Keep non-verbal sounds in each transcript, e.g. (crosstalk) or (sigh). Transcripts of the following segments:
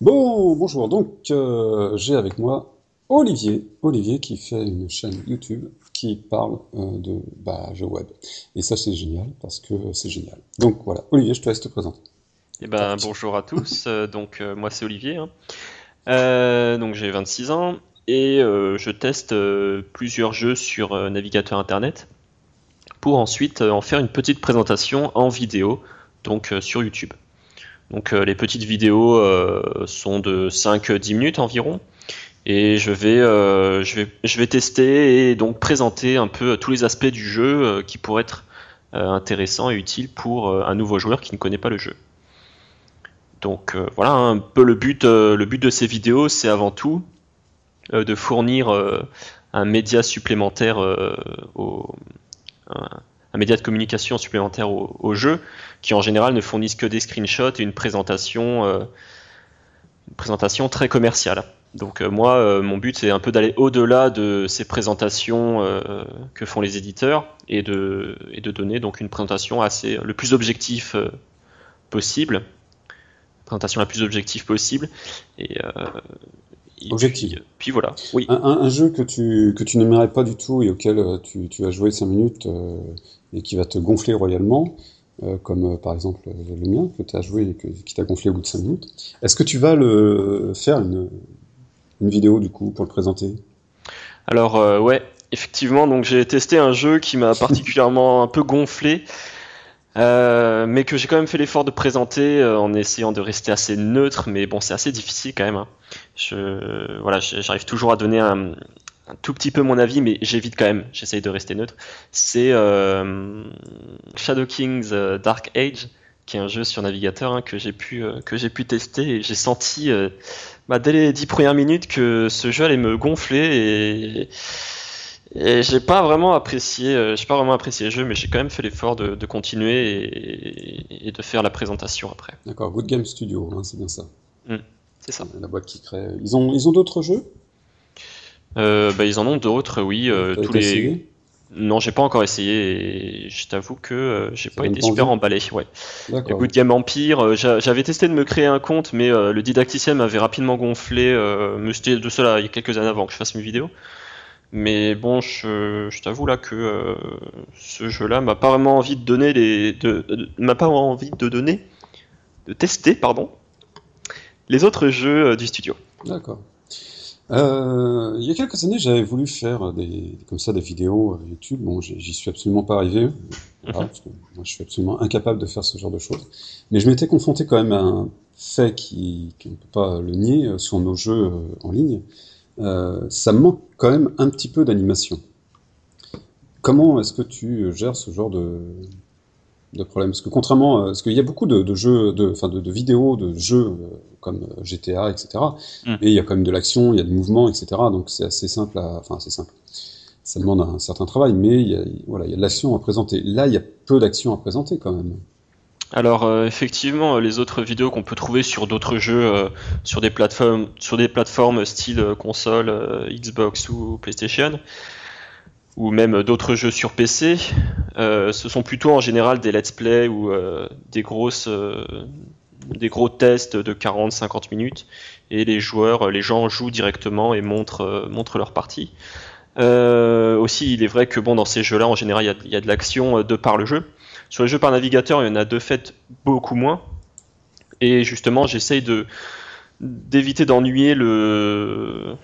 Bon, bonjour. Donc, euh, j'ai avec moi Olivier. Olivier qui fait une chaîne YouTube qui parle euh, de bah, jeux web. Et ça, c'est génial parce que c'est génial. Donc voilà, Olivier, je te laisse te présenter. Eh ben, bonjour à tous. Euh, donc, euh, moi, c'est Olivier. hein. Euh, donc, j'ai 26 ans et euh, je teste euh, plusieurs jeux sur euh, navigateur internet pour ensuite euh, en faire une petite présentation en vidéo, donc euh, sur YouTube. Donc, euh, les petites vidéos euh, sont de 5-10 minutes environ. Et je vais, je, vais, je vais tester et donc présenter un peu tous les aspects du jeu qui pourraient être intéressants et utiles pour un nouveau joueur qui ne connaît pas le jeu. Donc voilà un peu le but, le but de ces vidéos, c'est avant tout de fournir un média supplémentaire au, un, média de communication supplémentaire au, au jeu, qui en général ne fournissent que des screenshots et une présentation, euh, une présentation très commerciale. Donc euh, moi, euh, mon but c'est un peu d'aller au-delà de ces présentations euh, que font les éditeurs et de, et de donner donc une présentation assez le plus objectif possible, présentation la plus objective possible. Et, et Objective. Puis, puis voilà. Oui. Un, un- un jeu que tu, que tu n'aimerais pas du tout et auquel tu, tu as joué 5 minutes et qui va te gonfler royalement, euh, comme euh, par exemple euh, le mien que tu as joué et qui t'a gonflé au bout de 5 minutes, est-ce que tu vas le faire une, vidéo du coup pour le présenter? Alors ouais, effectivement, donc j'ai testé un jeu qui m'a particulièrement un peu gonflé, mais que j'ai quand même fait l'effort de présenter en essayant de rester assez neutre, mais bon, c'est assez difficile quand même. hein. Je, voilà, j'arrive toujours à donner un, un tout petit peu mon avis, mais j'évite quand même, j'essaye de rester neutre. C'est euh, Shadow King's euh, Dark Age, qui est un jeu sur navigateur hein, que j'ai pu, euh, que j'ai pu tester, et j'ai senti euh, bah, dès les dix premières minutes que ce jeu allait me gonfler et, et j'ai pas vraiment apprécié, j'ai pas vraiment apprécié le jeu, mais j'ai quand même fait l'effort de, de continuer et, et de faire la présentation après. D'accord, Good Game Studio, hein, c'est bien ça. C'est ça. La boîte qui crée. Ils ont, ils ont d'autres jeux? Euh, bah, ils en ont d'autres, oui, euh, tous les. essayé? Non, j'ai pas encore essayé et je t'avoue que euh, j'ai pas été super emballé. Ouais. Le. Good Game Empire, euh, j'a- j'avais testé de me créer un compte, mais le didacticien m'avait rapidement gonflé. Mais c'était de cela il y a quelques années avant que je fasse mes vidéos. Mais bon, je, je t'avoue là que ce jeu-là m'a pas vraiment envie de donner les, de, de- m'a pas vraiment envie de donner, de tester, pardon, les autres jeux du studio. D'accord. Euh, il y a quelques années, j'avais voulu faire des, comme ça des vidéos YouTube. Bon, j'y suis absolument pas arrivé, voilà, Mhm. parce que moi, je suis absolument incapable de faire ce genre de choses. Mais je m'étais confronté quand même à un fait qui, qui on ne peut pas le nier euh, sur nos jeux euh, en ligne. Euh, ça manque quand même un petit peu d'animation. Comment est-ce que tu gères ce genre de, de problème? Parce que contrairement, à- parce qu'il y a beaucoup de, de jeux, de, enfin de, de vidéos, de jeux euh, comme euh, GTA, etc. Mm. Et il y a quand même de l'action, il y a du mouvement, etc. Donc c'est assez simple à, enfin c'est simple. Ça demande un certain travail, mais il y a, voilà, il y a de l'action à présenter. Là, il y a peu d'action à présenter quand même. Alors euh, effectivement, euh, les autres vidéos qu'on peut trouver sur d'autres jeux, euh, sur des plateformes, sur des plateformes style euh, console, euh, Xbox ou PlayStation, ou même d'autres jeux sur PC, euh, ce sont plutôt en général des let's play ou euh, des grosses, euh, des gros tests de 40-50 minutes, et les joueurs, les gens jouent directement et montrent, montrent leur partie. Aussi, il est vrai que bon, dans ces jeux-là, en général, il y y a de l'action de par le jeu. Sur les jeux par navigateur, il y en a de fait beaucoup moins. Et justement, j'essaye de d'éviter d'ennuyer le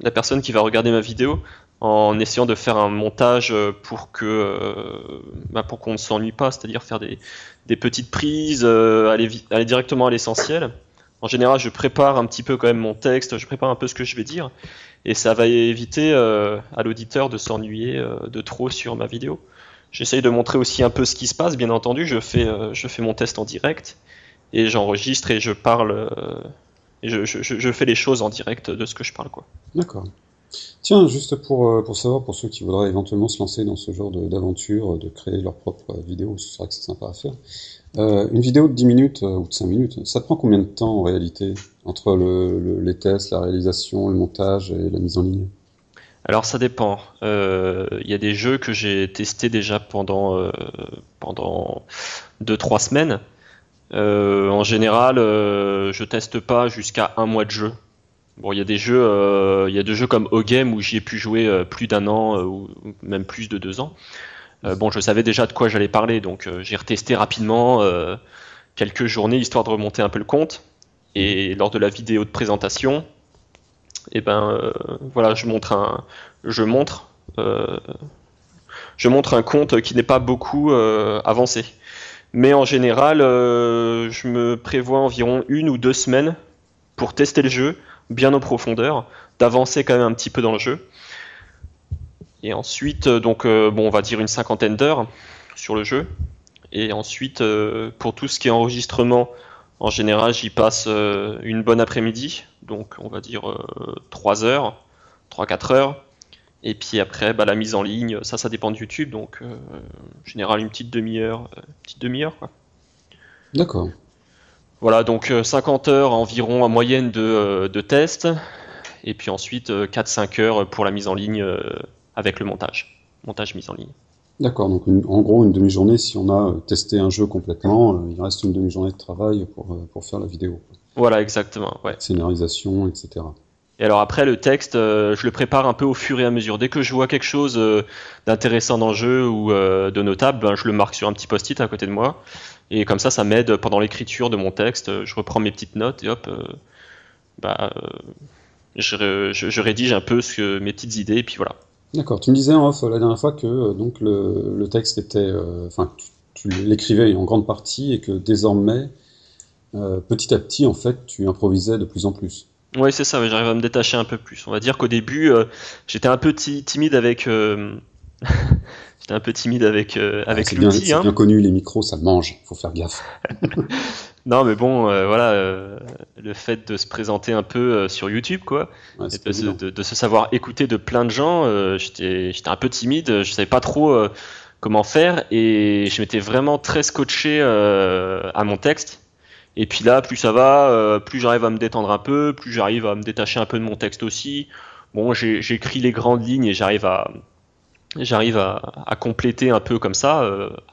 la personne qui va regarder ma vidéo en essayant de faire un montage euh, pour que euh, bah, pour qu'on ne s'ennuie pas, c'est-à-dire faire des, petites prises, euh, aller, directement à l'essentiel. En général, je prépare un petit peu quand même mon texte, je prépare un peu ce que je vais dire, et ça va éviter à l'auditeur de s'ennuyer de trop sur ma vidéo. J'essaye de montrer aussi un peu ce qui se passe, bien entendu. Je fais, je fais mon test en direct et j'enregistre et je parle et je, je- fais les choses en direct de ce que je parle. D'accord. Tiens, juste pour, euh, pour savoir, pour ceux qui voudraient éventuellement se lancer dans ce genre d'aventure, de créer leur propre euh, vidéo, c'est vrai que c'est sympa à faire. Euh, une vidéo de 10 minutes euh, ou de 5 minutes, ça prend combien de temps en réalité entre le, le- les tests, la réalisation, le montage et la mise en ligne? Alors ça dépend. Il y a des jeux que j'ai testés déjà pendant pendant deux trois semaines. en général, je teste pas jusqu'à un mois de jeu. Bon, il y a des jeux, il y a jeux comme O-Game où j'y ai pu jouer plus d'un an ou même plus de deux ans. bon, je savais déjà de quoi j'allais parler, donc j'ai retesté rapidement quelques journées histoire de remonter un peu le compte. Et lors de la vidéo de présentation, et eh ben euh, voilà, je montre un, je montre, euh, je montre un compte qui n'est pas beaucoup euh, avancé. Mais en général, je me prévois environ une ou deux semaines pour tester le jeu bien en profondeur, d'avancer quand même un petit peu dans le jeu. Et ensuite, donc, bon, on va dire une cinquantaine d'heures sur le jeu. Et ensuite, pour tout ce qui est enregistrement, en général, j'y passe euh, une bonne après-midi, donc on va dire 3 euh, heures, 3-4 heures. Et puis après, bah, la mise en ligne, ça, ça dépend de YouTube, donc euh, en général une petite demi-heure, petite demi-heure D'accord. Voilà, donc 50 heures environ en moyenne de, de tests, et puis ensuite 4-5 heures pour la mise en ligne avec le montage, montage mise en ligne. D'accord, donc en gros une demi-journée, si on a euh, testé un jeu complètement, euh, il reste une demi-journée de travail pour, euh, pour faire la vidéo. Voilà, exactement. Ouais. Scénarisation, etc. Et alors après, le texte, je le prépare un peu au fur et à mesure. Dès que je vois quelque chose d'intéressant dans le jeu ou de notable, ben, je le marque sur un petit post-it à côté de moi. Et comme ça, ça m'aide pendant l'écriture de mon texte. Je reprends mes petites notes et hop, bah, je, rédige un peu ce, mes petites idées et puis voilà. D'accord. Tu me disais en off la dernière fois que euh, donc le, texte était, euh, enfin, tu, l'écrivais en grande partie et que désormais, euh, petit à petit, en fait, tu improvisais de plus en plus. Oui, c'est ça. J'arrive à me détacher un peu plus. On va dire qu'au début, (laughs) j'étais un peu timide avec. j'étais un peu timide avec avec ah, l'outil. C'est hein. bien connu, les micros, ça mange. Faut faire gaffe. (laughs) (laughs) Non, mais bon, euh, voilà, euh, le fait de se présenter un peu euh, sur YouTube, quoi, de, se, savoir écouter de plein de gens, j'étais un peu timide, je savais pas trop comment faire, et je m'étais vraiment très scotché à mon texte. Et puis là, plus ça va, plus j'arrive à me détendre un peu, plus j'arrive à me détacher un peu de mon texte aussi. Bon, j'écris les grandes lignes et j'arrive à, j'arrive à, à, compléter un peu comme ça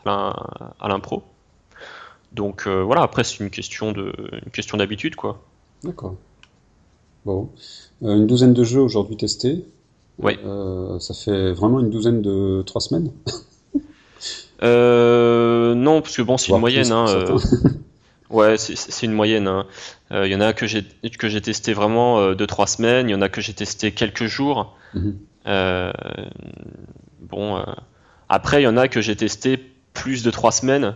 à l'impro. Donc euh, voilà, après c'est une question de une question d'habitude quoi. D'accord. Bon, euh, une douzaine de jeux aujourd'hui testés. Oui. Euh, ça fait vraiment une douzaine de trois semaines. non, parce que bon, c'est une moyenne. Hein, ouais, c'est une moyenne. Hein. Il y en a que j'ai que j'ai testé vraiment de trois semaines. Il y en a que j'ai testé quelques jours. Mhm. bon, après il y en a que j'ai testé plus de trois semaines.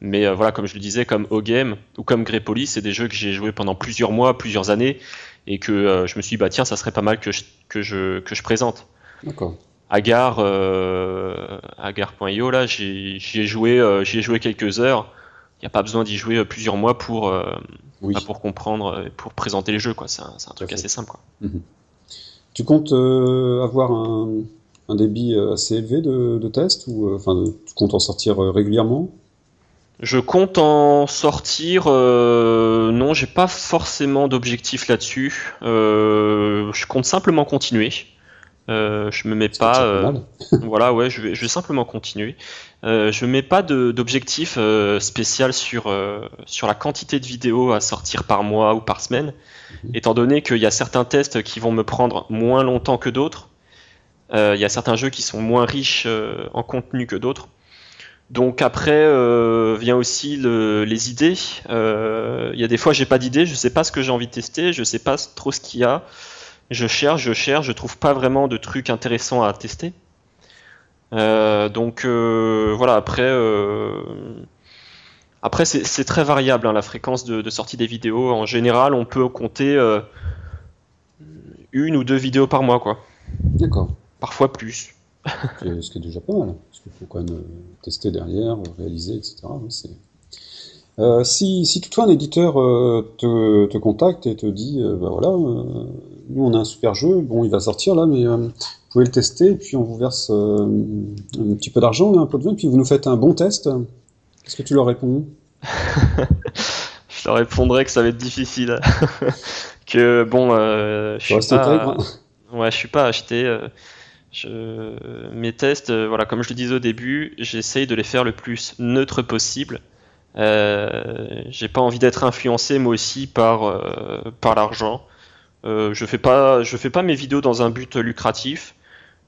Mais euh, voilà, comme je le disais, comme O-Game ou comme Greypolis, c'est des jeux que j'ai joué pendant plusieurs mois, plusieurs années, et que euh, je me suis dit, bah tiens, ça serait pas mal que je, que je, que je présente. D'accord. Agar, euh, Agar.io, là, j'y ai, joué, euh, ai joué quelques heures. Il n'y a pas besoin d'y jouer plusieurs mois pour, bah, pour comprendre, pour présenter les jeux. C'est un, un, truc assez simple. Quoi. Mhm. Tu comptes avoir un, un, débit assez élevé de, de tests ou enfin, tu comptes en sortir régulièrement? Je compte en sortir. Euh, non, j'ai pas forcément d'objectif là-dessus. Euh, je compte simplement continuer. Euh, je me mets pas. Euh, (laughs) voilà, ouais, je vais, je vais simplement continuer. Euh, je mets pas d'objectif spécial sur sur la quantité de vidéos à sortir par mois ou par semaine, mhm. étant donné qu'il y a certains tests qui vont me prendre moins longtemps que d'autres. Il y a certains jeux qui sont moins riches en contenu que d'autres. Donc après euh, vient aussi les idées. Euh, il y a des fois j'ai pas d'idée, je sais pas ce que j'ai envie de tester, je sais pas trop ce qu'il y a. Je cherche, je cherche, je trouve pas vraiment de trucs intéressants à tester. Euh, donc voilà après après c'est très variable hein, la fréquence de, de, sortie des vidéos. En général on peut compter une ou deux vidéos par mois quoi. D'accord. Parfois plus. ce qui est déjà pas mal il faut quand même euh, tester derrière, réaliser, etc. Euh, si, si, toutefois un éditeur euh, te, te, contacte et te dit, bah voilà, nous on a un super jeu, bon il va sortir là, mais vous pouvez le tester, et puis on vous verse un petit peu d'argent, un peu de vin, puis vous nous faites un bon test, qu'est-ce que tu leur réponds? (laughs) Je leur répondrais que ça va être difficile. (laughs) que bon, je suis pas... (laughs) Ouais, je suis pas acheté. Je... Mes tests, voilà, comme je le disais au début, j'essaye de les faire le plus neutre possible. J'ai pas envie d'être influencé moi aussi par, par l'argent. je fais pas, je fais pas mes vidéos dans un but lucratif.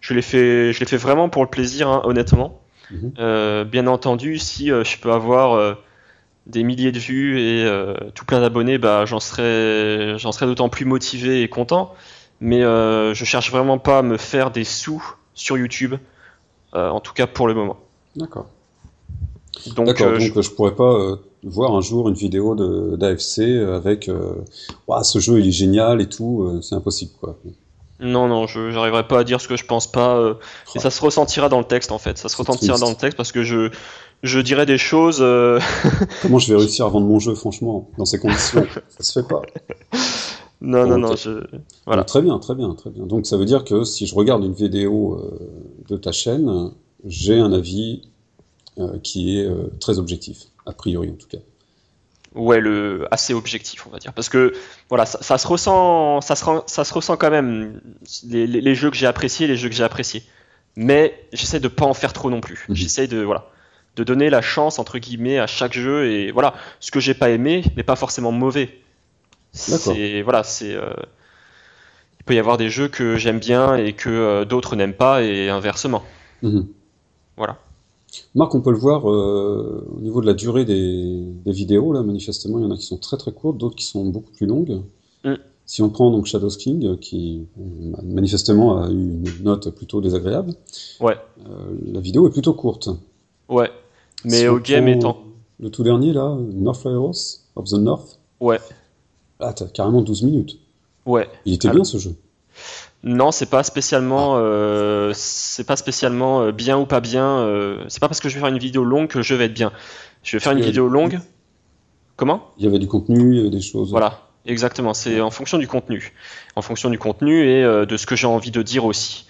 Je les fais, je les fais vraiment pour le plaisir, hein, honnêtement. Mhm. bien entendu, si je peux avoir des milliers de vues et euh, tout plein d'abonnés, bah, j'en serais, j'en serais d'autant plus motivé et content. Mais euh, je cherche vraiment pas à me faire des sous sur YouTube, euh, en tout cas pour le moment. D'accord. Donc, donc je... je... pourrais pas voir un jour une vidéo d'AFC avec ce jeu il est génial et tout, c'est impossible quoi. Non, non, je n'arriverai pas à dire ce que je pense pas. et ça se ressentira dans le texte en fait. Ça se ressentira dans le texte parce que je, je dirais des choses. Euh, (laughs) Comment je vais réussir à vendre mon jeu, franchement, dans ces conditions? Ça se fait pas. (laughs) Non, non, non. Je... Voilà. très bien, très bien, très bien. Donc ça veut dire que si je regarde une vidéo euh, de ta chaîne, j'ai un avis euh, qui est très objectif, a priori en tout cas. Ouais, le assez objectif, on va dire, parce que voilà, ça, se ressent, ça se, ça se ressent quand même les, les, jeux que j'ai appréciés, les jeux que j'ai appréciés. Mais j'essaie de pas en faire trop non plus. Mhm. J'essaie de voilà de donner la chance entre guillemets à chaque jeu et voilà ce que j'ai pas aimé n'est pas forcément mauvais c'est voilà c'est euh, il peut y avoir des jeux que j'aime bien et que euh, d'autres n'aiment pas et inversement mhm. voilà Marc, on peut le voir euh, au niveau de la durée des, vidéos. Là, manifestement, il y en a qui sont très très courtes, d'autres qui sont beaucoup plus longues. Mm. Si on prend donc Shadow King, qui manifestement a eu une note plutôt désagréable, ouais. la vidéo est plutôt courte. Ouais. Mais au game étant. Le tout dernier, là, North Heroes of the North. Ouais. Ah, t'as carrément 12 minutes. Ouais. Il était bien ce jeu. Non, c'est pas spécialement, euh, c'est pas spécialement euh, bien ou pas bien. Euh, c'est pas parce que je vais faire une vidéo longue que je vais être bien. Je vais faire une vidéo longue. Comment? Il y avait du contenu, il y avait des choses. Voilà, exactement. C'est en fonction du contenu, en fonction du contenu et de ce que j'ai envie de dire aussi.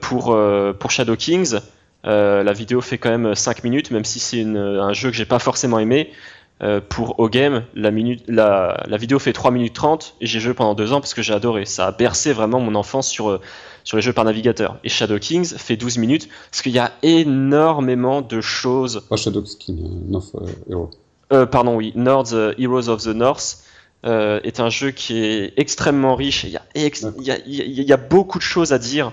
pour pour Shadow Kings, la vidéo fait quand même 5 minutes, même si c'est un jeu que j'ai pas forcément aimé. Euh, pour O-Game, la, la, vidéo fait 3 minutes 30 et j'ai joué pendant 2 ans parce que j'ai adoré. Ça a bercé vraiment mon enfance sur, euh, sur les jeux par navigateur. Et Shadow Kings fait 12 minutes parce qu'il y a énormément de choses. Pas Shadow Kings, North Hero. pardon, oui, North Heroes of the North. est un jeu qui est extrêmement riche. Il y, a il, y a, beaucoup de choses à dire.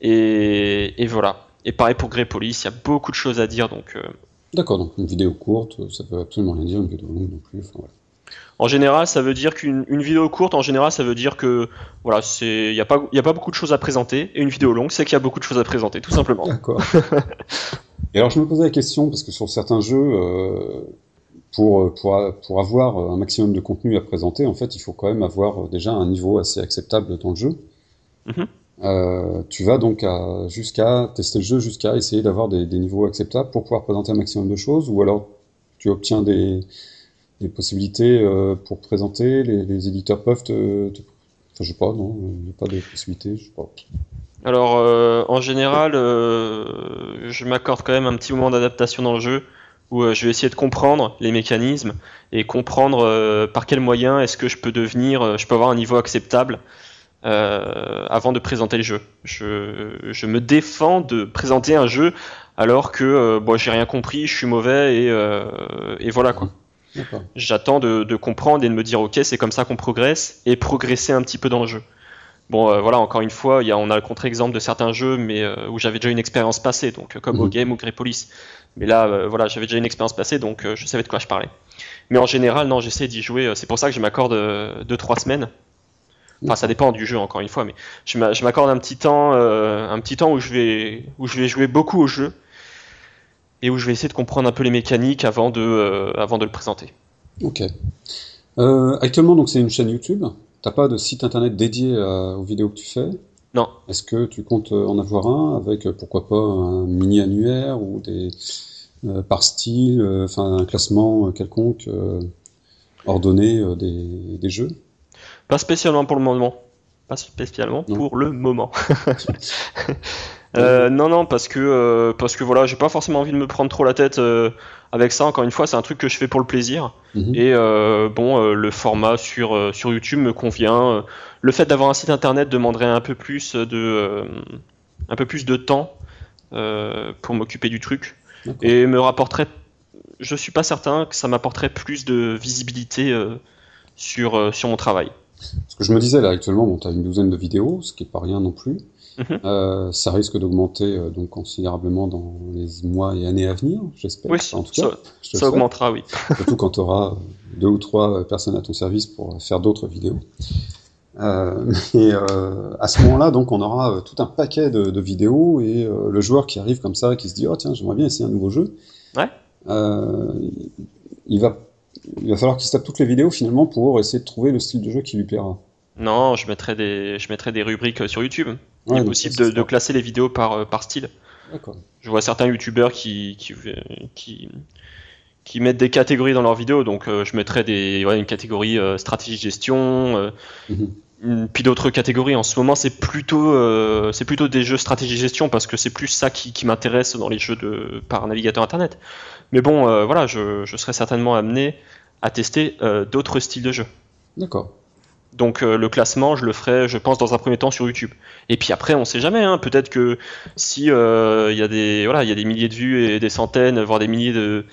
Et, et voilà. Et pareil pour Grey Police, il y a beaucoup de choses à dire. Donc, euh, D'accord, donc une vidéo courte, ça veut absolument rien dire, une vidéo longue non plus. En général, ça veut dire qu'une vidéo courte, en général, ça veut dire que voilà, c'est il n'y a pas il a pas beaucoup de choses à présenter. Et une vidéo longue, c'est qu'il y a beaucoup de choses à présenter, tout simplement. D'accord. (laughs) et alors, je me posais la question parce que sur certains jeux. Euh, pour, pour, pour, avoir un maximum de contenu à présenter, en fait, il faut quand même avoir déjà un niveau assez acceptable dans le jeu. Mm euh, tu vas donc jusqu'à tester le jeu, jusqu'à essayer d'avoir des, niveaux acceptables pour pouvoir présenter un maximum de choses, ou alors tu obtiens des, possibilités euh, pour présenter, les, éditeurs peuvent te, Enfin, je sais pas, non, il n'y a pas de possibilités, je sais pas. Alors, euh, en général, je m'accorde quand même un petit moment d'adaptation dans le jeu où je vais essayer de comprendre les mécanismes et comprendre par quels moyens est-ce que je peux devenir, je peux avoir un niveau acceptable euh, avant de présenter le jeu. Je, me défends de présenter un jeu alors que euh, bon, j'ai rien compris, je suis mauvais et, euh, voilà quoi. J'attends de, comprendre et de me dire ok c'est comme ça qu'on progresse et progresser un petit peu dans le jeu. Bon voilà encore une fois y a, on a le contre-exemple de certains jeux mais où j'avais déjà une expérience passée donc comme au mhm. game ou Grey Police. Mais là voilà j'avais déjà une expérience passée donc je savais de quoi je parlais. Mais en général non j'essaie d'y jouer c'est pour ça que je m'accorde 2-3 semaines Enfin, ça dépend du jeu encore une fois, mais je m'accorde un petit temps, euh, un petit temps où je vais, où je vais jouer beaucoup au jeu et où je vais essayer de comprendre un peu les mécaniques avant de, euh, avant de le présenter. Ok. Euh, actuellement, donc c'est une chaîne YouTube. T'as pas de site internet dédié aux vidéos que tu fais? Non. Est-ce que tu comptes en avoir un avec pourquoi pas un mini annuaire ou des par style, enfin un classement quelconque ordonné des, des jeux? Pas spécialement pour le moment. Pas spécialement pour le moment. (laughs) euh, non, non, parce que euh, parce que voilà, j'ai pas forcément envie de me prendre trop la tête euh, avec ça. Encore une fois, c'est un truc que je fais pour le plaisir. Mhm. Et bon, le format sur sur YouTube me convient. Le fait d'avoir un site internet demanderait un peu plus de un peu plus de temps pour m'occuper du truc et me rapporterait. Je suis pas certain que ça m'apporterait plus de visibilité sur sur mon travail. Ce que je me disais là actuellement, bon, tu as une douzaine de vidéos, ce qui est pas rien non plus. Mhm. Euh, ça risque d'augmenter euh, donc considérablement dans les mois et années à venir, j'espère. Oui, en tout cas, ça, augmentera, oui. (laughs) Surtout quand tu auras deux ou trois personnes à ton service pour faire d'autres vidéos. Euh, et euh, à ce moment-là, donc, on aura euh, tout un paquet de, de vidéos et le joueur qui arrive comme ça, qui se dit, oh tiens, j'aimerais bien essayer un nouveau jeu. Ouais. Il va, il va falloir qu'il se tape toutes les vidéos finalement pour essayer de trouver le style de jeu qui lui plaira. Non, je mettrai des, je mettrai des rubriques euh, sur YouTube. Il Ouais, est donc possible ça, de, classer les vidéos par, euh, par style. Je vois certains youtubeurs qui, qui, qui, qui mettent des catégories dans leurs vidéos, donc euh, je mettrai des, ouais, une catégorie euh, stratégie gestion, euh, Mhm. puis d'autres catégories. En ce moment, c'est plutôt, c'est plutôt des jeux stratégie gestion parce que c'est plus ça qui, qui m'intéresse dans les jeux de, par navigateur internet. Mais bon, euh, voilà, je, je serai certainement amené à tester euh, d'autres styles de jeu. D'accord. Donc euh, le classement, je le ferai, je pense, dans un premier temps sur YouTube. Et puis après, on sait jamais. Hein, Peut-être que si euh, il y a des voilà, il y a des milliers de vues et des centaines, voire des milliers de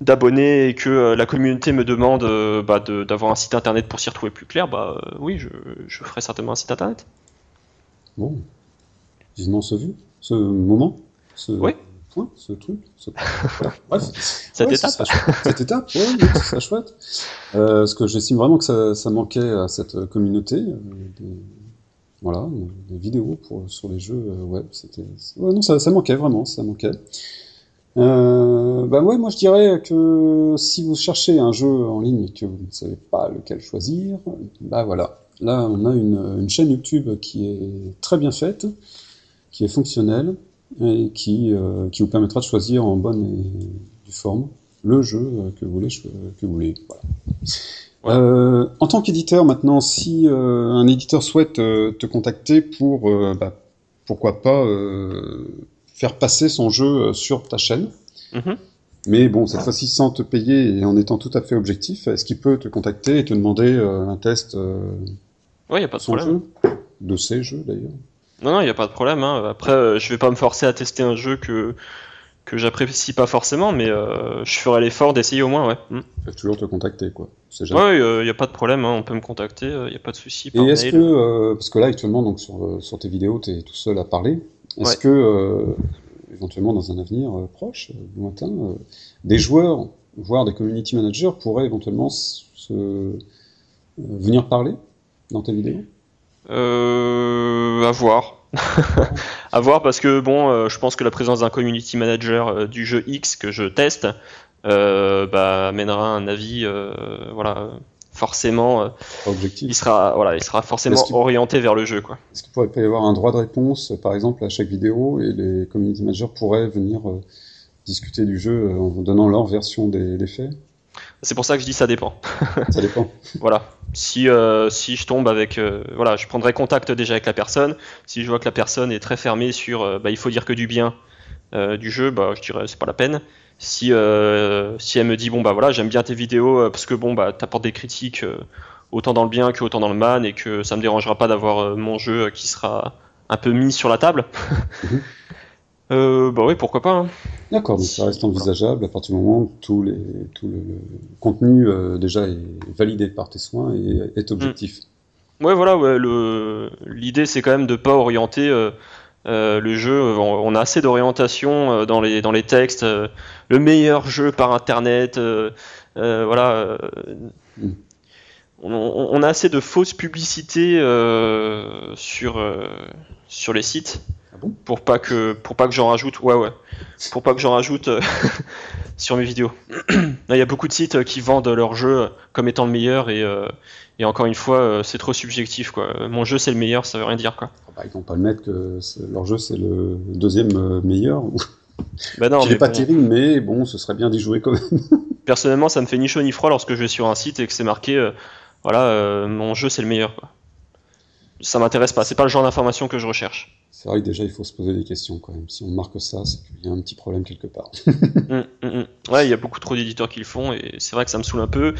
d'abonnés, et que euh, la communauté me demande bah, de- d'avoir un site internet pour s'y retrouver plus clair, bah oui, je, je ferai certainement un site internet. Bon. Vivement ce vu, ce moment, ce Oui. Point, ce truc. ce- voilà. Bref. Cette Ouais, étape. Cette étape, ouais, oui, ce serait chouette. Euh, parce que j'estime vraiment que ça, ça manquait à cette communauté. euh, des, voilà, des vidéos pour, sur les jeux euh, web. C'était, c'est- ouais, non, ça, ça manquait vraiment, ça manquait. Euh, bah ouais, moi je dirais que si vous cherchez un jeu en ligne et que vous ne savez pas lequel choisir, bah voilà. Là, on a une, une chaîne YouTube qui est très bien faite, qui est fonctionnelle et qui, euh, qui vous permettra de choisir en bonne et due forme le jeu euh, que vous voulez. Que vous voulez voilà. Euh, en tant qu'éditeur, maintenant, si euh, un éditeur souhaite euh, te contacter pour, bah, pourquoi pas, faire passer son jeu sur ta chaîne, Mhm. mais bon, cette fois-ci sans te payer et en étant tout à fait objectif, est-ce qu'il peut te contacter et te demander un test euh, Ouais, y a pas de problème. jeu? De ses jeux, d'ailleurs Non, non, il n'y a pas de problème. hein. Après, euh, je vais pas me forcer à tester un jeu que, que j'apprécie pas forcément, mais euh, je ferai l'effort d'essayer au moins, ouais. Mm. Ils peuvent toujours te contacter, quoi. C'est jamais- Ouais, il n'y a pas de problème, hein, on peut me contacter, il n'y a pas de souci. Et est-ce que, euh, parce que là actuellement, donc sur, euh, sur tes vidéos, tu es tout seul à parler, est-ce Ouais. que, euh, éventuellement dans un avenir euh, proche, euh, lointain, euh, des joueurs, voire des community managers pourraient éventuellement se, euh, venir parler dans tes vidéos? Euh, à voir. (laughs) à voir parce que bon, euh, je pense que la présence d'un community manager euh, du jeu X que je teste euh, bah, amènera un avis, euh, voilà, forcément, euh, objectif il sera, voilà, il sera forcément orienté vers le jeu, quoi. Est-ce qu'il pourrait pas y avoir un droit de réponse, par exemple, à chaque vidéo, et les community managers pourraient venir euh, discuter du jeu euh, en donnant leur version des, des faits? C'est pour ça que je dis ça dépend. (laughs) Ça dépend. Voilà. Si, euh, si je tombe avec. euh, voilà, je prendrai contact déjà avec la personne. Si je vois que la personne est très fermée sur. euh, bah, il faut dire que du bien euh, du jeu, bah, je dirais c'est pas la peine. Si, euh, si elle me dit, bon, bah voilà, j'aime bien tes vidéos euh, parce que bon, bah, t'apportes des critiques euh, autant dans le bien que autant dans le mal et que ça me dérangera pas d'avoir euh, mon jeu qui sera un peu mis sur la table. (laughs) Euh, bah oui, pourquoi pas. hein. D'accord, donc ça reste envisageable à partir du moment où tout, les, tout le, le contenu euh, déjà est validé par tes soins et est objectif. Ouais, voilà, ouais, l'idée c'est quand même de pas orienter euh, le jeu. On, on a assez d'orientation dans, les, dans les textes. le meilleur jeu par internet, voilà. euh, Mm. On, a assez de fausses publicités euh, sur, euh, sur les sites. Ah bon? Pour pas que pour pas que j'en rajoute ouais ouais pour pas que j'en rajoute euh, (laughs) sur mes vidéos il y a beaucoup de sites qui vendent leur jeu comme étant le meilleur et, et encore une fois c'est trop subjectif quoi mon jeu c'est le meilleur ça veut rien dire quoi Ah bah, ils vont pas le mettre que leur jeu c'est le deuxième meilleur. bah non (laughs) Il mais est pas bon, terrible, mais bon, ce serait bien d'y jouer quand même. (laughs) personnellement ça me fait ni chaud ni froid lorsque je vais sur un site et que c'est marqué euh, voilà euh, mon jeu c'est le meilleur quoi. ça m'intéresse pas. C'est pas le genre d'information que je recherche. C'est vrai que déjà il faut se poser des questions quand même. Si on marque ça, c'est qu'il y a un petit problème quelque part. Hum, hum, hum. Ouais, il y a beaucoup trop d'éditeurs qui le font et c'est vrai que ça me saoule un peu.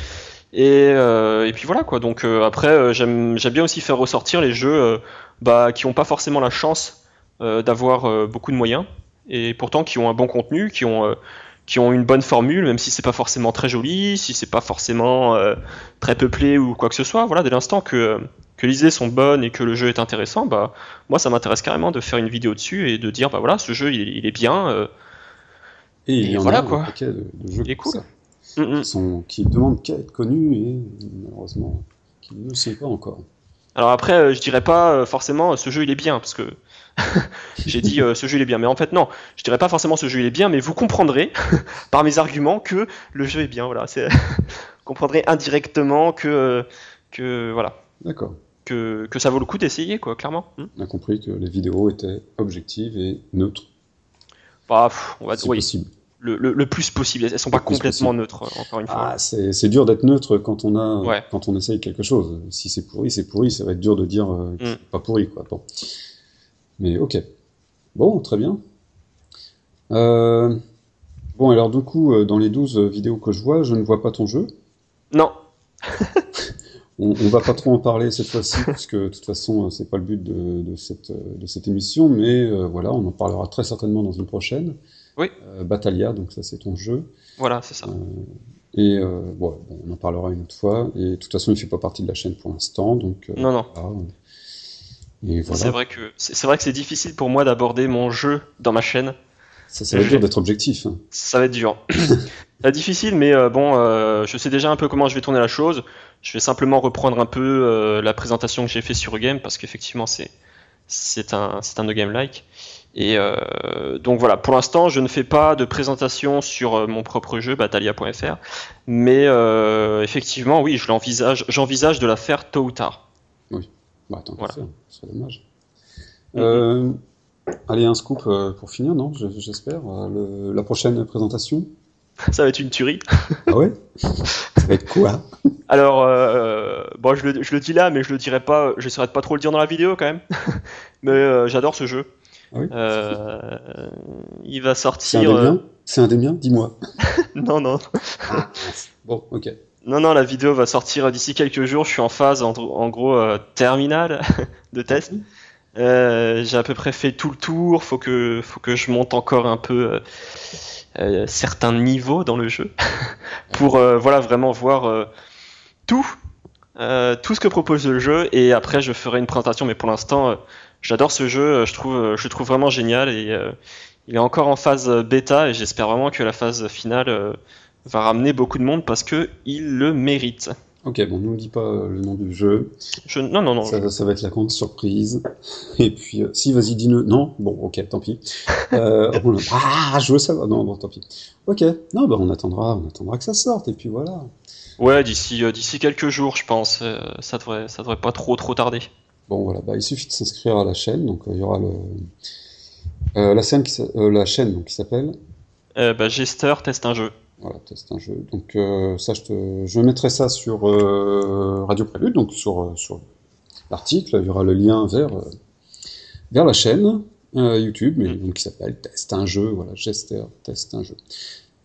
Et, euh, et puis voilà quoi. Donc euh, après, euh, j'aime j'aime bien aussi faire ressortir les jeux bah, qui n'ont pas forcément la chance d'avoir beaucoup de moyens et pourtant qui ont un bon contenu, qui ont qui ont une bonne formule, même si c'est pas forcément très joli, si c'est pas forcément euh, très peuplé ou quoi que ce soit. Voilà, dès l'instant que que les idées sont bonnes et que le jeu est intéressant, bah moi ça m'intéresse carrément de faire une vidéo dessus et de dire bah voilà ce jeu il, est- il est bien. euh, Et il y en voilà, a quoi. un paquet de, de jeux Il est comme cool. ça, hum, hum. qui, sont, qui demandent qu'à être connus et malheureusement qui ne le sont pas encore. Alors après, euh, je dirais pas forcément ce jeu il est bien, parce que (laughs) j'ai dit euh, ce jeu il est bien, mais en fait non, je dirais pas forcément ce jeu il est bien, mais vous comprendrez (laughs) par mes arguments que le jeu est bien. Voilà, c'est (laughs) vous comprendrez indirectement que euh, que voilà D'accord. que, que ça vaut le coup d'essayer quoi, clairement. Hmm. On a compris que les vidéos étaient objectives et neutres, Bah, pff, on va oui, possible. le, le, le plus possible. Elles sont pas Le complètement possible. neutres euh, encore une fois. Ah, c'est dur d'être neutre quand on a Ouais. quand on essaye quelque chose. Si c'est pourri, c'est pourri. Ça va être dur de dire euh, que Mm. c'est pas pourri, quoi. Bon. Mais ok. Bon, très bien. Euh, Bon, alors du coup, euh, dans les 12 vidéos que je vois, je ne vois pas ton jeu. Non, (laughs) On, on va pas trop en parler cette fois-ci, puisque de toute façon, euh, c'est pas le but de, de cette, euh, de cette émission, mais euh, voilà, on en parlera très certainement dans une prochaine. Oui. Euh, Battalia, donc ça c'est ton jeu. voilà, c'est ça. Et euh, bon, on en parlera une autre fois. Et de toute façon, il fait pas partie de la chaîne pour l'instant, donc euh, Non, non. voilà. Voilà. C'est vrai que c'est c'est vrai que c'est difficile pour moi d'aborder mon jeu dans ma chaîne. Ça, ça va être dur d'être objectif. hein. Ça va être dur. (coughs) être difficile, mais euh, bon, euh, je sais déjà un peu comment je vais tourner la chose. Je vais simplement reprendre un peu euh, la présentation que j'ai fait sur Game parce qu'effectivement c'est c'est un c'est un no game like. Et donc voilà, pour l'instant, je ne fais pas de présentation sur mon propre jeu Battalia.fr, mais effectivement, oui, je l'envisage, j'envisage de la faire tôt ou tard. Bah, tant Voilà. faire, ce serait dommage. Euh, allez, un scoop euh, pour finir, non Je- J'espère. Euh, le- la prochaine présentation. (laughs) Ça va être une tuerie. Ah ouais? Ça va être quoi? (laughs) Alors, euh, bon, je le, je le dis là, mais je le dirai pas, j'essaierai de pas trop le dire dans la vidéo quand même. (laughs) mais euh, j'adore ce jeu. Ah oui? Il va C'est un sortir. des miens? C'est un des miens? Dis-moi. non, non, Bon, ok. Non, non, la vidéo va sortir d'ici quelques jours. Je suis en phase, en, en gros, euh, terminale (laughs) de test. Euh, J'ai à peu près fait tout le tour. Faut que, faut que je monte encore un peu euh, certains niveaux dans le jeu (laughs) pour, voilà, vraiment voir tout, tout ce que propose le jeu. Et après, je ferai une présentation. Mais pour l'instant, j'adore ce jeu. Je trouve, je le trouve vraiment génial et il est encore en phase bêta. Et j'espère vraiment que la phase finale va ramener beaucoup de monde parce que il le mérite. Ok, bon, ne nous dis pas euh, le nom du jeu. Je, non, non, non. Ça, ça va être la grande surprise. (laughs) Et puis, euh, si, vas-y, dis-le. Non? Bon, ok, tant pis. Euh, (laughs) on Ah, je veux savoir. Non, bon, tant pis. Ok, non, bah, on attendra, on attendra que ça sorte, et puis voilà. Ouais, d'ici euh, d'ici quelques jours, je pense. ça devrait ça devrait pas trop trop tarder. Bon, voilà, bah, il suffit de s'inscrire à la chaîne, donc il y aura le... la, scène qui la chaîne donc, qui s'appelle? Bah, Gester teste un jeu. Voilà, test un jeu. Donc euh, ça, je, te... je mettrai ça sur euh, Radio Prélude, donc sur, euh, sur l'article. Il y aura le lien vers, euh, vers la chaîne YouTube, mais donc qui s'appelle Test un jeu. Voilà, Gester Test un jeu.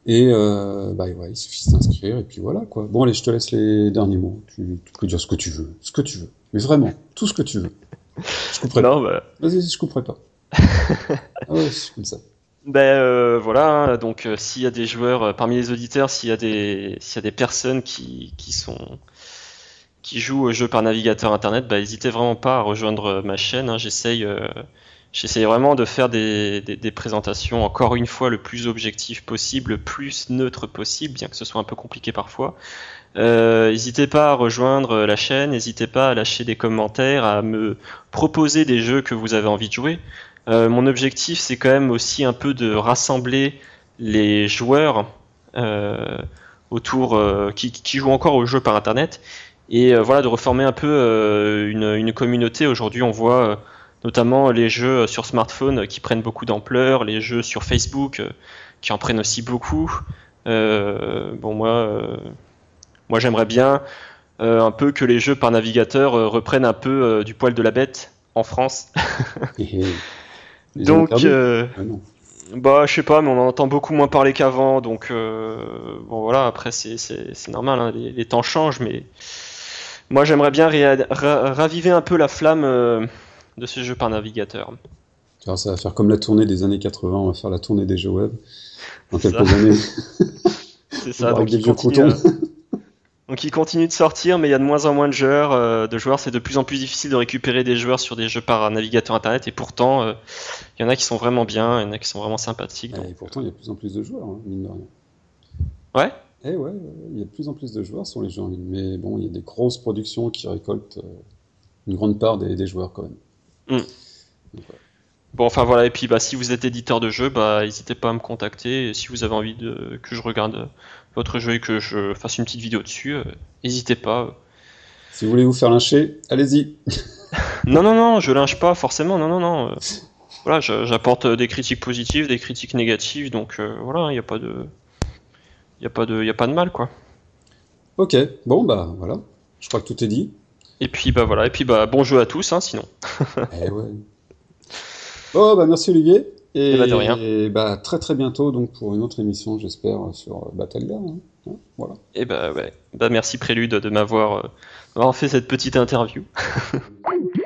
Et euh, bah ouais, il suffit de s'inscrire et puis voilà quoi. Bon allez, je te laisse les derniers mots. Tu, tu peux dire ce que tu veux, ce que tu veux, mais vraiment tout ce que tu veux. Je couperai Non, bah. Vas-y, je couperai pas. (laughs) ah ouais, c'est comme ça. Ben euh, voilà. hein, donc euh, s'il y a des joueurs euh, parmi les auditeurs, s'il y a des s'il y a des personnes qui qui sont qui jouent au jeu par navigateur internet, bah n'hésitez vraiment pas à rejoindre euh, ma chaîne. hein. J'essaye j'essaye vraiment de faire des, des des présentations encore une fois le plus objectif possible, le plus neutre possible, bien que ce soit un peu compliqué parfois. N'hésitez pas à rejoindre la chaîne, n'hésitez pas à lâcher des commentaires, à me proposer des jeux que vous avez envie de jouer. Euh, mon objectif, c'est quand même aussi un peu de rassembler les joueurs euh, euh, qui, jouent encore aux jeux par internet et voilà de reformer un peu une, communauté. Aujourd'hui, on voit notamment les jeux sur smartphone qui prennent beaucoup d'ampleur, les jeux sur Facebook qui en prennent aussi beaucoup. Moi j'aimerais bien un peu que les jeux par navigateur reprennent un peu du poil de la bête en France. (laughs) donc, ah bah, je sais pas, mais on en entend beaucoup moins parler qu'avant, donc bon voilà. Après, c'est normal, hein, les, temps changent, mais moi j'aimerais bien raviver un peu la flamme de ces jeux par navigateur. Alors, ça va faire comme la tournée des années 80, on va faire la tournée des jeux web dans quelques années. (laughs) C'est ça, donc il, continue, donc il continue de sortir, mais il y a de moins en moins de joueurs. Euh, de joueurs, c'est de plus en plus difficile de récupérer des joueurs sur des jeux par navigateur internet, et pourtant, euh, il y en a qui sont vraiment bien, il y en a qui sont vraiment sympathiques. Et pourtant, il y a de plus en plus de joueurs, hein, mine de rien. Ouais Eh ouais, il y a de plus en plus de joueurs sur les jeux en ligne, mais bon, il y a des grosses productions qui récoltent euh, une grande part des, joueurs quand même. Hmm. Bon, enfin voilà, et puis bah, si vous êtes éditeur de jeu, bah, n'hésitez pas à me contacter. Et si vous avez envie de, que je regarde votre jeu et que je fasse une petite vidéo dessus, euh, n'hésitez pas. Si vous voulez vous faire lyncher, allez-y. (laughs) non, non, non, je lynche pas forcément, non, non, non. Euh, voilà, j'apporte des critiques positives, des critiques négatives, donc euh, voilà, il n'y a pas de. Il a, pas de, a pas de mal, quoi. Ok, bon, bah voilà. Je crois que tout est dit. Et puis, bah voilà, et puis, bah bon jeu à tous, hein, sinon. (laughs) eh ouais. Oh, bah merci Olivier. Et, bah, de rien. Et bah très très bientôt donc pour une autre émission, j'espère, sur Battleground. Hein. Hein, voilà. Et bah ouais. Bah merci Prélude de m'avoir euh, fait cette petite interview. (laughs)